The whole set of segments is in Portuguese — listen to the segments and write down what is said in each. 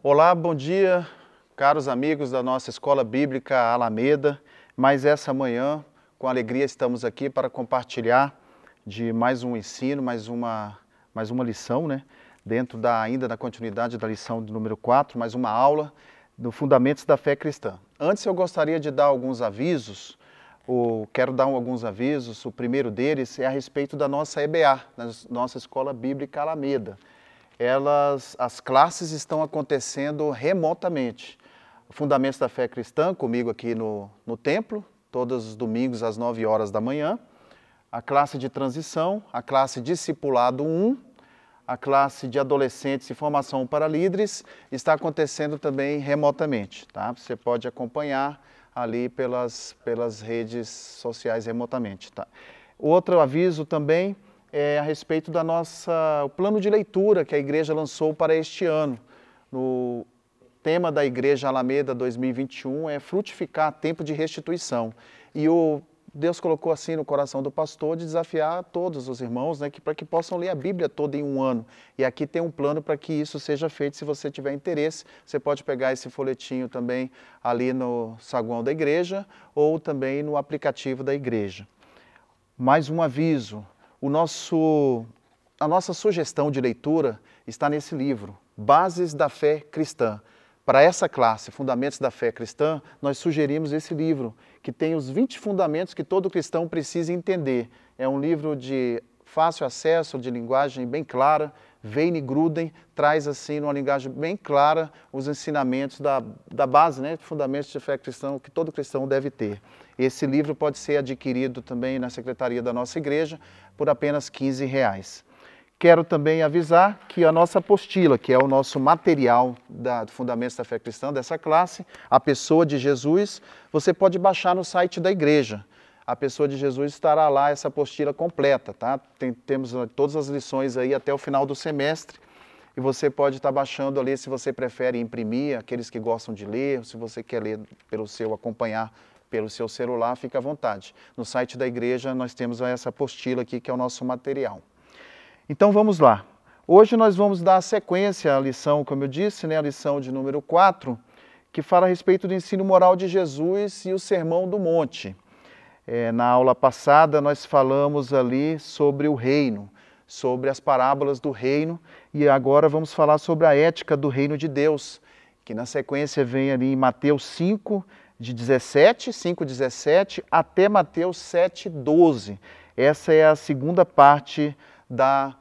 Olá, bom dia, caros amigos da nossa Escola Bíblica Alameda. Mais essa manhã, com alegria, estamos aqui para compartilhar de mais um ensino, mais uma, mais uma lição, né? Dentro da, ainda da continuidade da lição do número 4, mais uma aula do Fundamentos da Fé Cristã. Antes eu gostaria de dar alguns avisos, ou quero dar alguns avisos. O primeiro deles é a respeito da nossa EBA, da nossa Escola Bíblica Alameda elas, as classes estão acontecendo remotamente. Fundamentos da Fé Cristã, comigo aqui no, no templo, todos os domingos às 9 horas da manhã. A classe de transição, a classe Discipulado 1, a classe de adolescentes e formação para líderes está acontecendo também remotamente. Tá? Você pode acompanhar ali pelas, pelas redes sociais remotamente. Tá? Outro aviso também é a respeito da nossa o plano de leitura que a igreja lançou para este ano. No tema da Igreja Alameda 2021 é frutificar tempo de restituição. E o Deus colocou assim no coração do pastor de desafiar todos os irmãos, né, que para que possam ler a Bíblia toda em um ano. E aqui tem um plano para que isso seja feito. Se você tiver interesse, você pode pegar esse folhetinho também ali no saguão da igreja ou também no aplicativo da igreja. Mais um aviso: o nosso, a nossa sugestão de leitura está nesse livro, Bases da Fé Cristã. Para essa classe, Fundamentos da Fé Cristã, nós sugerimos esse livro, que tem os 20 fundamentos que todo cristão precisa entender. É um livro de fácil acesso, de linguagem bem clara. Veine Gruden traz, assim, numa linguagem bem clara, os ensinamentos da, da base, né, fundamentos de fé cristã, que todo cristão deve ter. Esse livro pode ser adquirido também na secretaria da nossa igreja por apenas 15 reais. Quero também avisar que a nossa apostila, que é o nosso material da Fundamentos da Fé Cristã dessa classe, a pessoa de Jesus, você pode baixar no site da igreja. A pessoa de Jesus estará lá essa apostila completa, tá? Tem, temos todas as lições aí até o final do semestre e você pode estar baixando ali se você prefere imprimir, aqueles que gostam de ler, se você quer ler pelo seu acompanhar pelo seu celular, fica à vontade. No site da igreja nós temos essa apostila aqui que é o nosso material. Então vamos lá. Hoje nós vamos dar sequência à lição, como eu disse, né, a lição de número 4, que fala a respeito do ensino moral de Jesus e o Sermão do Monte. É, na aula passada nós falamos ali sobre o reino, sobre as parábolas do reino, e agora vamos falar sobre a ética do reino de Deus, que na sequência vem ali em Mateus 5, de 17, 5, 17 até Mateus 7, 12. Essa é a segunda parte da,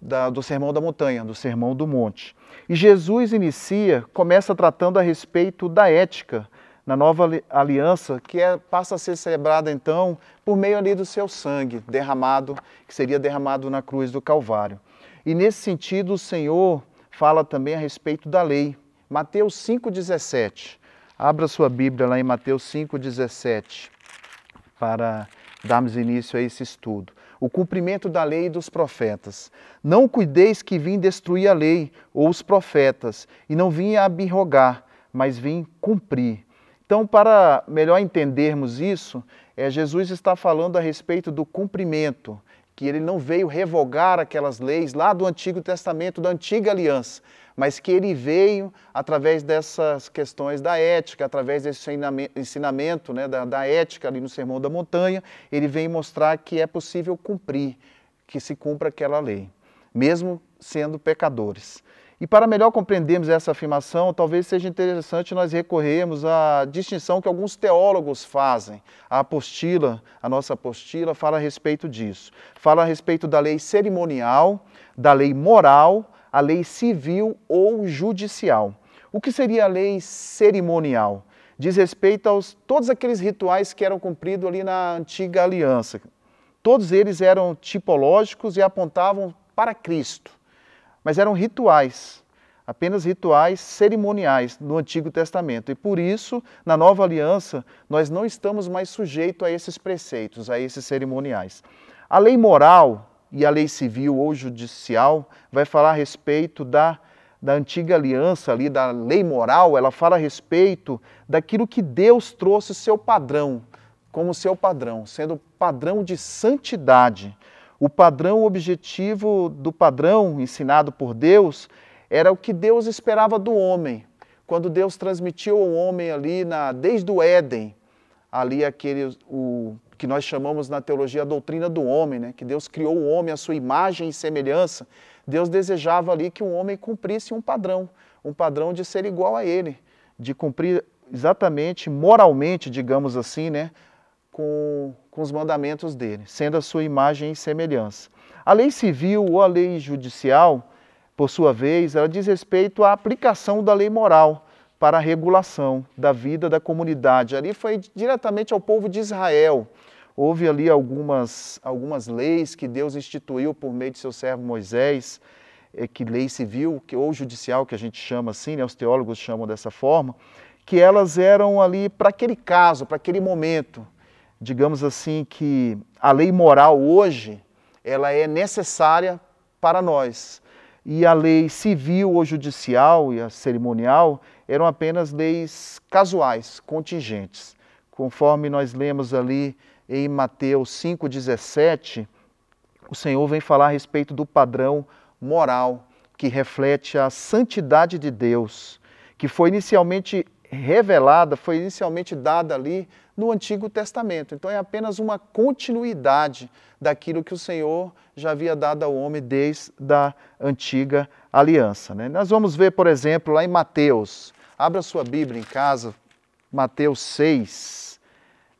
da, do Sermão da Montanha, do Sermão do Monte. E Jesus inicia, começa tratando a respeito da ética na nova aliança, que é, passa a ser celebrada então por meio ali do seu sangue derramado, que seria derramado na cruz do Calvário. E nesse sentido, o Senhor fala também a respeito da lei. Mateus 5,17. Abra sua Bíblia lá em Mateus 5,17 para darmos início a esse estudo. O cumprimento da lei e dos profetas. Não cuideis que vim destruir a lei ou os profetas, e não vim abirrogar, mas vim cumprir. Então, para melhor entendermos isso, é, Jesus está falando a respeito do cumprimento, que ele não veio revogar aquelas leis lá do Antigo Testamento, da antiga aliança, mas que ele veio através dessas questões da ética, através desse ensinamento né, da, da ética ali no Sermão da Montanha, ele vem mostrar que é possível cumprir, que se cumpra aquela lei, mesmo sendo pecadores. E para melhor compreendermos essa afirmação, talvez seja interessante nós recorrermos à distinção que alguns teólogos fazem. A apostila, a nossa apostila, fala a respeito disso. Fala a respeito da lei cerimonial, da lei moral a lei civil ou judicial. O que seria a lei cerimonial? Diz respeito aos todos aqueles rituais que eram cumpridos ali na antiga aliança. Todos eles eram tipológicos e apontavam para Cristo, mas eram rituais, apenas rituais cerimoniais no Antigo Testamento. E por isso, na nova aliança, nós não estamos mais sujeitos a esses preceitos, a esses cerimoniais. A lei moral, e a lei civil ou judicial vai falar a respeito da, da antiga aliança ali, da lei moral, ela fala a respeito daquilo que Deus trouxe seu padrão, como seu padrão, sendo padrão de santidade. O padrão objetivo do padrão ensinado por Deus era o que Deus esperava do homem. Quando Deus transmitiu ao homem ali, na, desde o Éden, ali aquele, o que nós chamamos na teologia a doutrina do homem, né? que Deus criou o homem à sua imagem e semelhança, Deus desejava ali que o homem cumprisse um padrão, um padrão de ser igual a ele, de cumprir exatamente, moralmente, digamos assim, né? com, com os mandamentos dele, sendo a sua imagem e semelhança. A lei civil ou a lei judicial, por sua vez, ela diz respeito à aplicação da lei moral para a regulação da vida da comunidade. Ali foi diretamente ao povo de Israel. Houve ali algumas, algumas leis que Deus instituiu por meio de seu servo Moisés, é, que lei civil que, ou judicial, que a gente chama assim, né, os teólogos chamam dessa forma, que elas eram ali para aquele caso, para aquele momento. Digamos assim que a lei moral hoje, ela é necessária para nós. E a lei civil ou judicial e a cerimonial eram apenas leis casuais, contingentes. Conforme nós lemos ali em Mateus 5,17, o Senhor vem falar a respeito do padrão moral que reflete a santidade de Deus, que foi inicialmente revelada, foi inicialmente dada ali no Antigo Testamento. Então é apenas uma continuidade daquilo que o Senhor já havia dado ao homem desde a antiga aliança. Né? Nós vamos ver, por exemplo, lá em Mateus, abra sua Bíblia em casa, Mateus 6,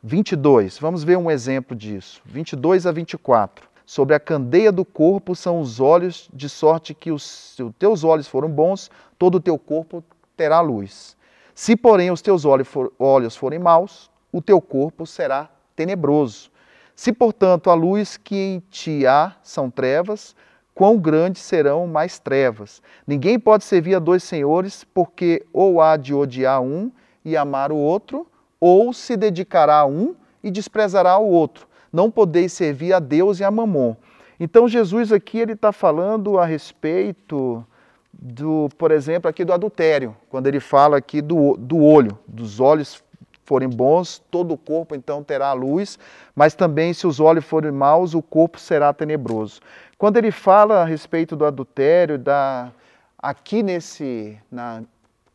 22. Vamos ver um exemplo disso, 22 a 24. Sobre a candeia do corpo são os olhos, de sorte que os, se os teus olhos foram bons, todo o teu corpo terá luz. Se, porém, os teus olhos forem maus, o teu corpo será tenebroso. Se, portanto, a luz que em ti há são trevas, quão grandes serão mais trevas. Ninguém pode servir a dois senhores, porque ou há de odiar um e amar o outro, ou se dedicará a um e desprezará o outro. Não podeis servir a Deus e a Mamon. Então Jesus aqui ele está falando a respeito do, por exemplo, aqui do adultério, quando ele fala aqui do, do olho, dos olhos forem bons, todo o corpo então terá luz, mas também se os olhos forem maus, o corpo será tenebroso. Quando ele fala a respeito do adultério, da, aqui nesse, na,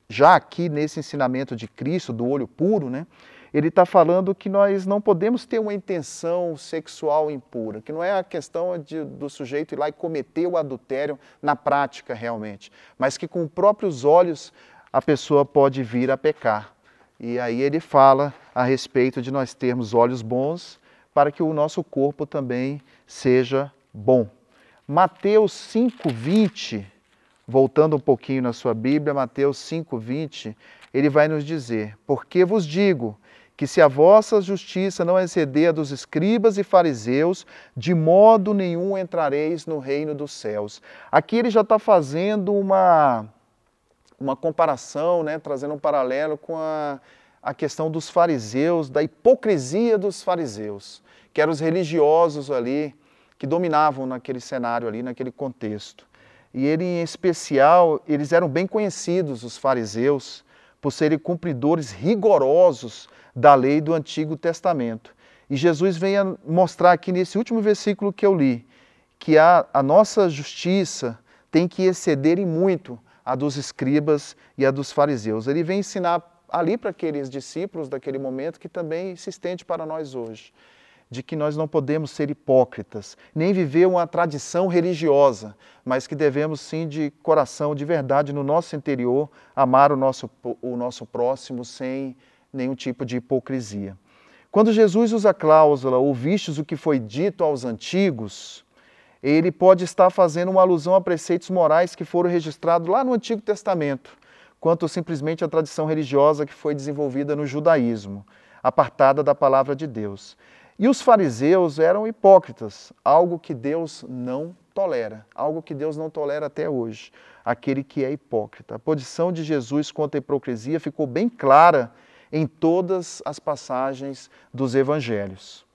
já aqui nesse ensinamento de Cristo, do olho puro, né? Ele está falando que nós não podemos ter uma intenção sexual impura, que não é a questão de, do sujeito ir lá e cometer o adultério na prática realmente, mas que com próprios olhos a pessoa pode vir a pecar. E aí ele fala a respeito de nós termos olhos bons para que o nosso corpo também seja bom. Mateus 5:20, voltando um pouquinho na sua Bíblia, Mateus 5:20, ele vai nos dizer: "Porque vos digo que se a vossa justiça não exceder a dos escribas e fariseus, de modo nenhum entrareis no reino dos céus. Aqui ele já está fazendo uma, uma comparação, né, trazendo um paralelo com a, a questão dos fariseus, da hipocrisia dos fariseus, que eram os religiosos ali, que dominavam naquele cenário ali, naquele contexto. E ele, em especial, eles eram bem conhecidos, os fariseus, por serem cumpridores rigorosos da lei do Antigo Testamento. E Jesus vem mostrar aqui nesse último versículo que eu li, que a, a nossa justiça tem que exceder em muito a dos escribas e a dos fariseus. Ele vem ensinar ali para aqueles discípulos daquele momento que também se estende para nós hoje, de que nós não podemos ser hipócritas, nem viver uma tradição religiosa, mas que devemos sim de coração, de verdade, no nosso interior, amar o nosso, o nosso próximo sem nenhum tipo de hipocrisia. Quando Jesus usa a cláusula ouvistes o que foi dito aos antigos, ele pode estar fazendo uma alusão a preceitos morais que foram registrados lá no Antigo Testamento, quanto simplesmente a tradição religiosa que foi desenvolvida no judaísmo, apartada da palavra de Deus. E os fariseus eram hipócritas, algo que Deus não tolera, algo que Deus não tolera até hoje, aquele que é hipócrita. A posição de Jesus contra a hipocrisia ficou bem clara em todas as passagens dos evangelhos.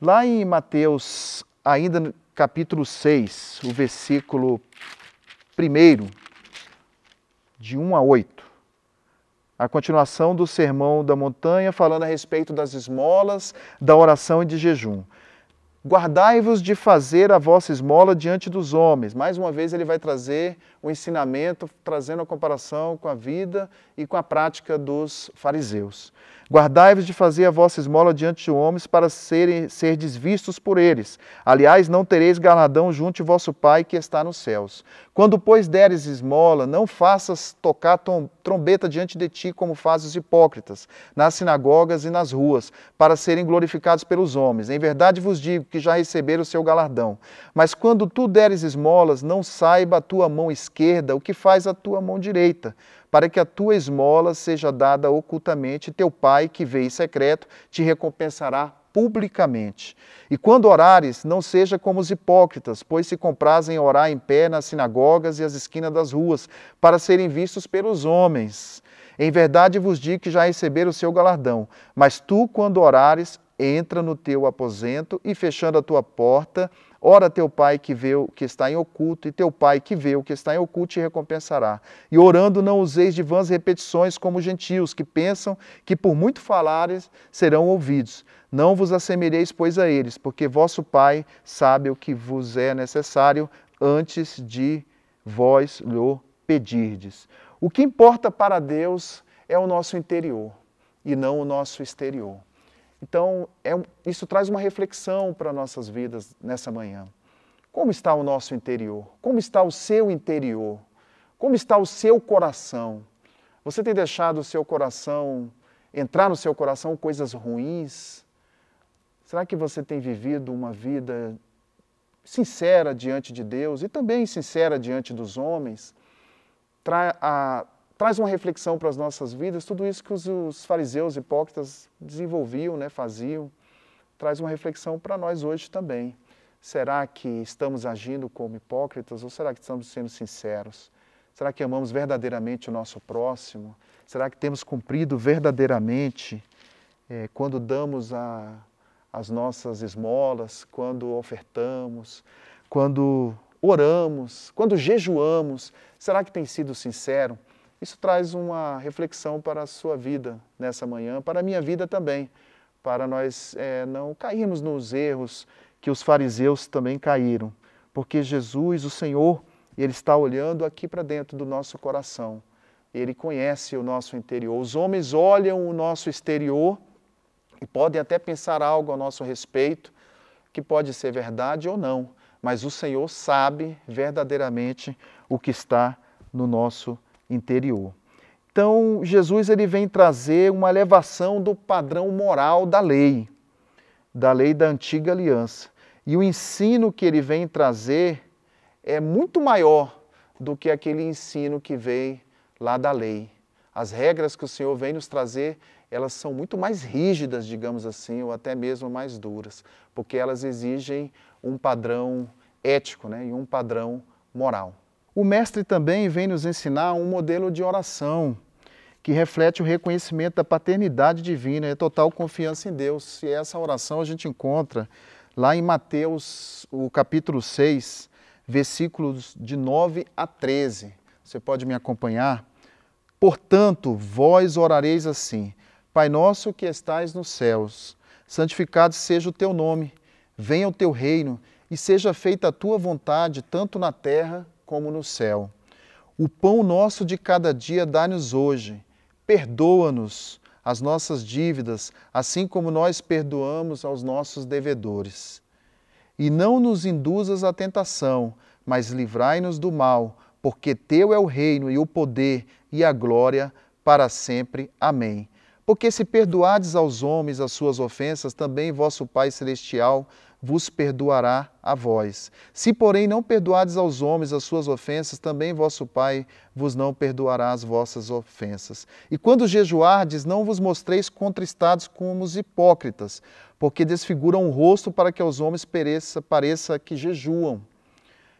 Lá em Mateus, ainda no capítulo 6, o versículo 1, de 1 a 8, a continuação do sermão da montanha, falando a respeito das esmolas, da oração e de jejum. Guardai-vos de fazer a vossa esmola diante dos homens. Mais uma vez, ele vai trazer o ensinamento, trazendo a comparação com a vida e com a prática dos fariseus. Guardai-vos de fazer a vossa esmola diante de homens para serem, ser desvistos por eles. Aliás, não tereis galardão junto de vosso Pai que está nos céus. Quando, pois, deres esmola, não faças tocar trombeta diante de ti, como fazem os hipócritas, nas sinagogas e nas ruas, para serem glorificados pelos homens. Em verdade vos digo que já receberam o seu galardão. Mas quando tu deres esmolas, não saiba a tua mão esquerda o que faz a tua mão direita para que a tua esmola seja dada ocultamente, teu Pai, que vê em secreto, te recompensará publicamente. E quando orares, não seja como os hipócritas, pois se comprazem orar em pé nas sinagogas e as esquinas das ruas, para serem vistos pelos homens. Em verdade vos digo que já receberam o seu galardão. Mas tu, quando orares, entra no teu aposento e, fechando a tua porta, Ora teu pai que vê o que está em oculto, e teu pai que vê o que está em oculto te recompensará. E orando não useis de vãs repetições como gentios, que pensam que por muito falares serão ouvidos. Não vos assemelheis, pois, a eles, porque vosso Pai sabe o que vos é necessário antes de vós lhe pedirdes. O que importa para Deus é o nosso interior e não o nosso exterior. Então, é, isso traz uma reflexão para nossas vidas nessa manhã. Como está o nosso interior? Como está o seu interior? Como está o seu coração? Você tem deixado o seu coração, entrar no seu coração coisas ruins? Será que você tem vivido uma vida sincera diante de Deus e também sincera diante dos homens? Tra a, traz uma reflexão para as nossas vidas, tudo isso que os, os fariseus hipócritas desenvolviam, né, faziam, traz uma reflexão para nós hoje também. Será que estamos agindo como hipócritas ou será que estamos sendo sinceros? Será que amamos verdadeiramente o nosso próximo? Será que temos cumprido verdadeiramente é, quando damos a, as nossas esmolas, quando ofertamos, quando oramos, quando jejuamos? Será que tem sido sincero? Isso traz uma reflexão para a sua vida nessa manhã, para a minha vida também, para nós é, não cairmos nos erros que os fariseus também caíram, porque Jesus, o Senhor, Ele está olhando aqui para dentro do nosso coração, Ele conhece o nosso interior. Os homens olham o nosso exterior e podem até pensar algo a nosso respeito, que pode ser verdade ou não, mas o Senhor sabe verdadeiramente o que está no nosso interior. Então, Jesus ele vem trazer uma elevação do padrão moral da lei, da lei da antiga aliança. E o ensino que ele vem trazer é muito maior do que aquele ensino que veio lá da lei. As regras que o Senhor vem nos trazer, elas são muito mais rígidas, digamos assim, ou até mesmo mais duras, porque elas exigem um padrão ético né, e um padrão moral. O mestre também vem nos ensinar um modelo de oração que reflete o reconhecimento da paternidade divina e total confiança em Deus. E essa oração a gente encontra lá em Mateus, o capítulo 6, versículos de 9 a 13. Você pode me acompanhar? Portanto, vós orareis assim: Pai nosso que estais nos céus, santificado seja o teu nome, venha o teu reino e seja feita a tua vontade, tanto na terra como no céu. O pão nosso de cada dia dá-nos hoje. Perdoa-nos as nossas dívidas, assim como nós perdoamos aos nossos devedores. E não nos induzas à tentação, mas livrai-nos do mal, porque teu é o reino e o poder e a glória para sempre. Amém. Porque se perdoardes aos homens as suas ofensas, também vosso Pai celestial vos perdoará a vós. Se, porém, não perdoardes aos homens as suas ofensas, também vosso Pai vos não perdoará as vossas ofensas. E quando jejuardes, não vos mostreis contristados como os hipócritas, porque desfiguram o rosto para que aos homens pereça, pareça que jejuam.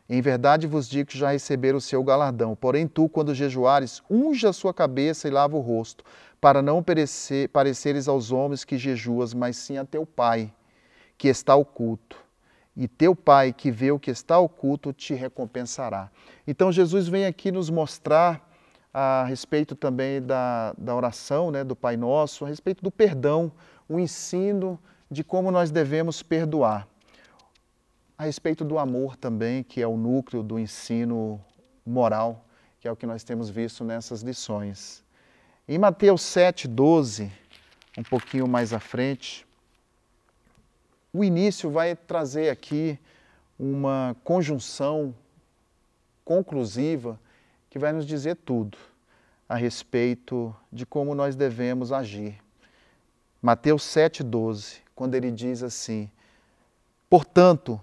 Em verdade vos digo que já receberam o seu galardão. Porém, tu, quando jejuares, unge a sua cabeça e lava o rosto, para não perecer, pareceres aos homens que jejuas, mas sim a teu Pai que está oculto. E teu Pai, que vê o que está oculto, te recompensará. Então, Jesus vem aqui nos mostrar a respeito também da, da oração, né, do Pai Nosso, a respeito do perdão, o ensino de como nós devemos perdoar. A respeito do amor também, que é o núcleo do ensino moral, que é o que nós temos visto nessas lições. Em Mateus 7, 12, um pouquinho mais à frente, o início vai trazer aqui uma conjunção conclusiva que vai nos dizer tudo a respeito de como nós devemos agir. Mateus 7,12, quando ele diz assim: Portanto,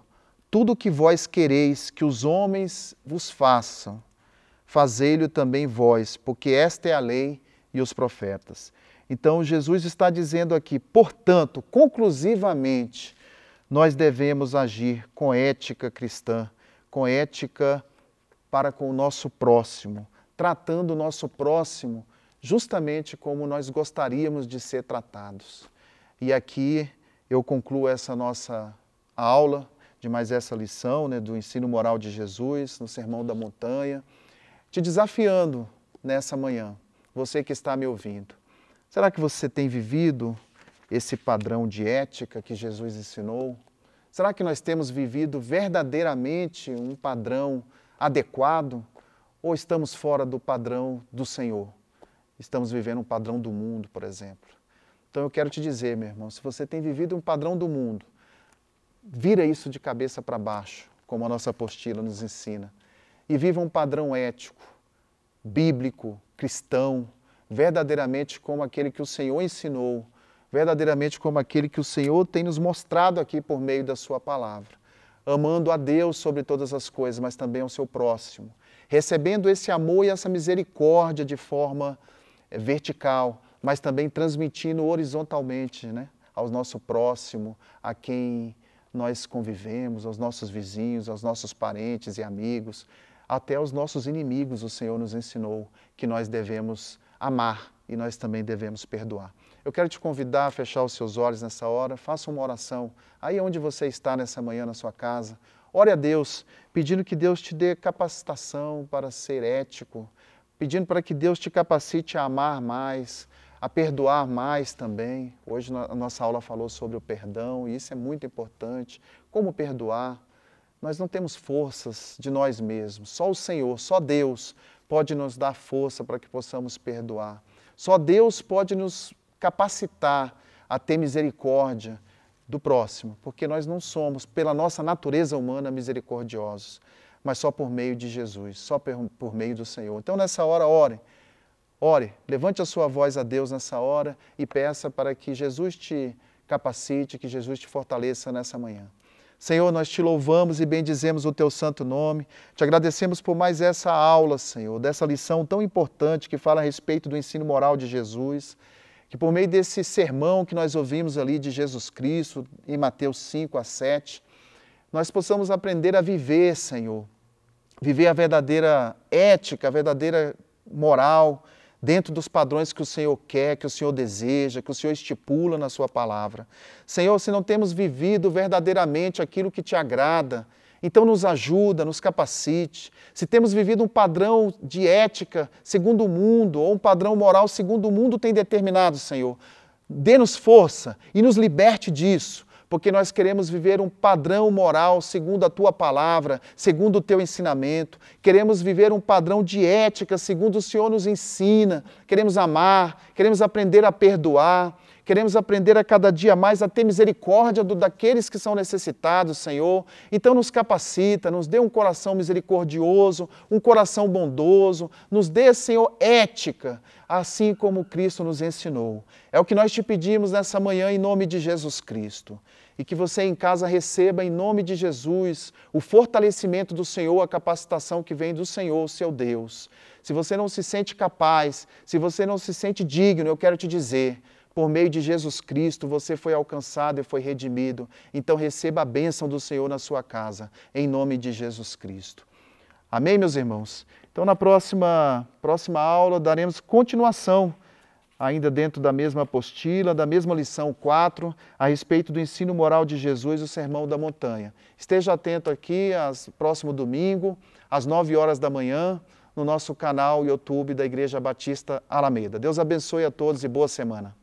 tudo o que vós quereis que os homens vos façam, fazei-lo também vós, porque esta é a lei e os profetas. Então, Jesus está dizendo aqui, portanto, conclusivamente, nós devemos agir com ética cristã, com ética para com o nosso próximo, tratando o nosso próximo justamente como nós gostaríamos de ser tratados. E aqui eu concluo essa nossa aula de mais essa lição né, do ensino moral de Jesus no Sermão da Montanha, te desafiando nessa manhã, você que está me ouvindo. Será que você tem vivido esse padrão de ética que Jesus ensinou? Será que nós temos vivido verdadeiramente um padrão adequado ou estamos fora do padrão do Senhor? Estamos vivendo um padrão do mundo, por exemplo. Então eu quero te dizer, meu irmão, se você tem vivido um padrão do mundo, vira isso de cabeça para baixo, como a nossa apostila nos ensina, e viva um padrão ético, bíblico, cristão, verdadeiramente como aquele que o Senhor ensinou, verdadeiramente como aquele que o Senhor tem nos mostrado aqui por meio da Sua palavra. Amando a Deus sobre todas as coisas, mas também ao seu próximo. Recebendo esse amor e essa misericórdia de forma eh, vertical, mas também transmitindo horizontalmente né, ao nosso próximo, a quem nós convivemos, aos nossos vizinhos, aos nossos parentes e amigos, até aos nossos inimigos, o Senhor nos ensinou que nós devemos amar e nós também devemos perdoar. Eu quero te convidar a fechar os seus olhos nessa hora, faça uma oração aí onde você está nessa manhã na sua casa. Ore a Deus, pedindo que Deus te dê capacitação para ser ético, pedindo para que Deus te capacite a amar mais, a perdoar mais também. Hoje a nossa aula falou sobre o perdão e isso é muito importante. Como perdoar? Nós não temos forças de nós mesmos, só o Senhor, só Deus pode nos dar força para que possamos perdoar. Só Deus pode nos capacitar a ter misericórdia do próximo, porque nós não somos, pela nossa natureza humana, misericordiosos, mas só por meio de Jesus, só por meio do Senhor. Então, nessa hora, ore. Ore, levante a sua voz a Deus nessa hora e peça para que Jesus te capacite, que Jesus te fortaleça nessa manhã. Senhor, nós te louvamos e bendizemos o teu santo nome. Te agradecemos por mais essa aula, Senhor, dessa lição tão importante que fala a respeito do ensino moral de Jesus. Que por meio desse sermão que nós ouvimos ali de Jesus Cristo, em Mateus 5 a 7, nós possamos aprender a viver, Senhor. Viver a verdadeira ética, a verdadeira moral, dentro dos padrões que o Senhor quer, que o Senhor deseja, que o Senhor estipula na Sua palavra. Senhor, se não temos vivido verdadeiramente aquilo que te agrada, então nos ajuda, nos capacite. Se temos vivido um padrão de ética segundo o mundo, ou um padrão moral segundo o mundo tem determinado, Senhor, dê-nos força e nos liberte disso porque nós queremos viver um padrão moral segundo a tua palavra, segundo o teu ensinamento. Queremos viver um padrão de ética segundo o Senhor nos ensina. Queremos amar, queremos aprender a perdoar, queremos aprender a cada dia mais a ter misericórdia do, daqueles que são necessitados, Senhor. Então nos capacita, nos dê um coração misericordioso, um coração bondoso, nos dê, Senhor, ética, assim como Cristo nos ensinou. É o que nós te pedimos nessa manhã em nome de Jesus Cristo. E que você em casa receba, em nome de Jesus, o fortalecimento do Senhor, a capacitação que vem do Senhor, seu Deus. Se você não se sente capaz, se você não se sente digno, eu quero te dizer, por meio de Jesus Cristo, você foi alcançado e foi redimido. Então receba a bênção do Senhor na sua casa, em nome de Jesus Cristo. Amém, meus irmãos? Então, na próxima, próxima aula, daremos continuação, ainda dentro da mesma apostila, da mesma lição 4, a respeito do ensino moral de Jesus, o Sermão da Montanha. Esteja atento aqui, às, próximo domingo, às 9 horas da manhã, no nosso canal YouTube da Igreja Batista Alameda. Deus abençoe a todos e boa semana.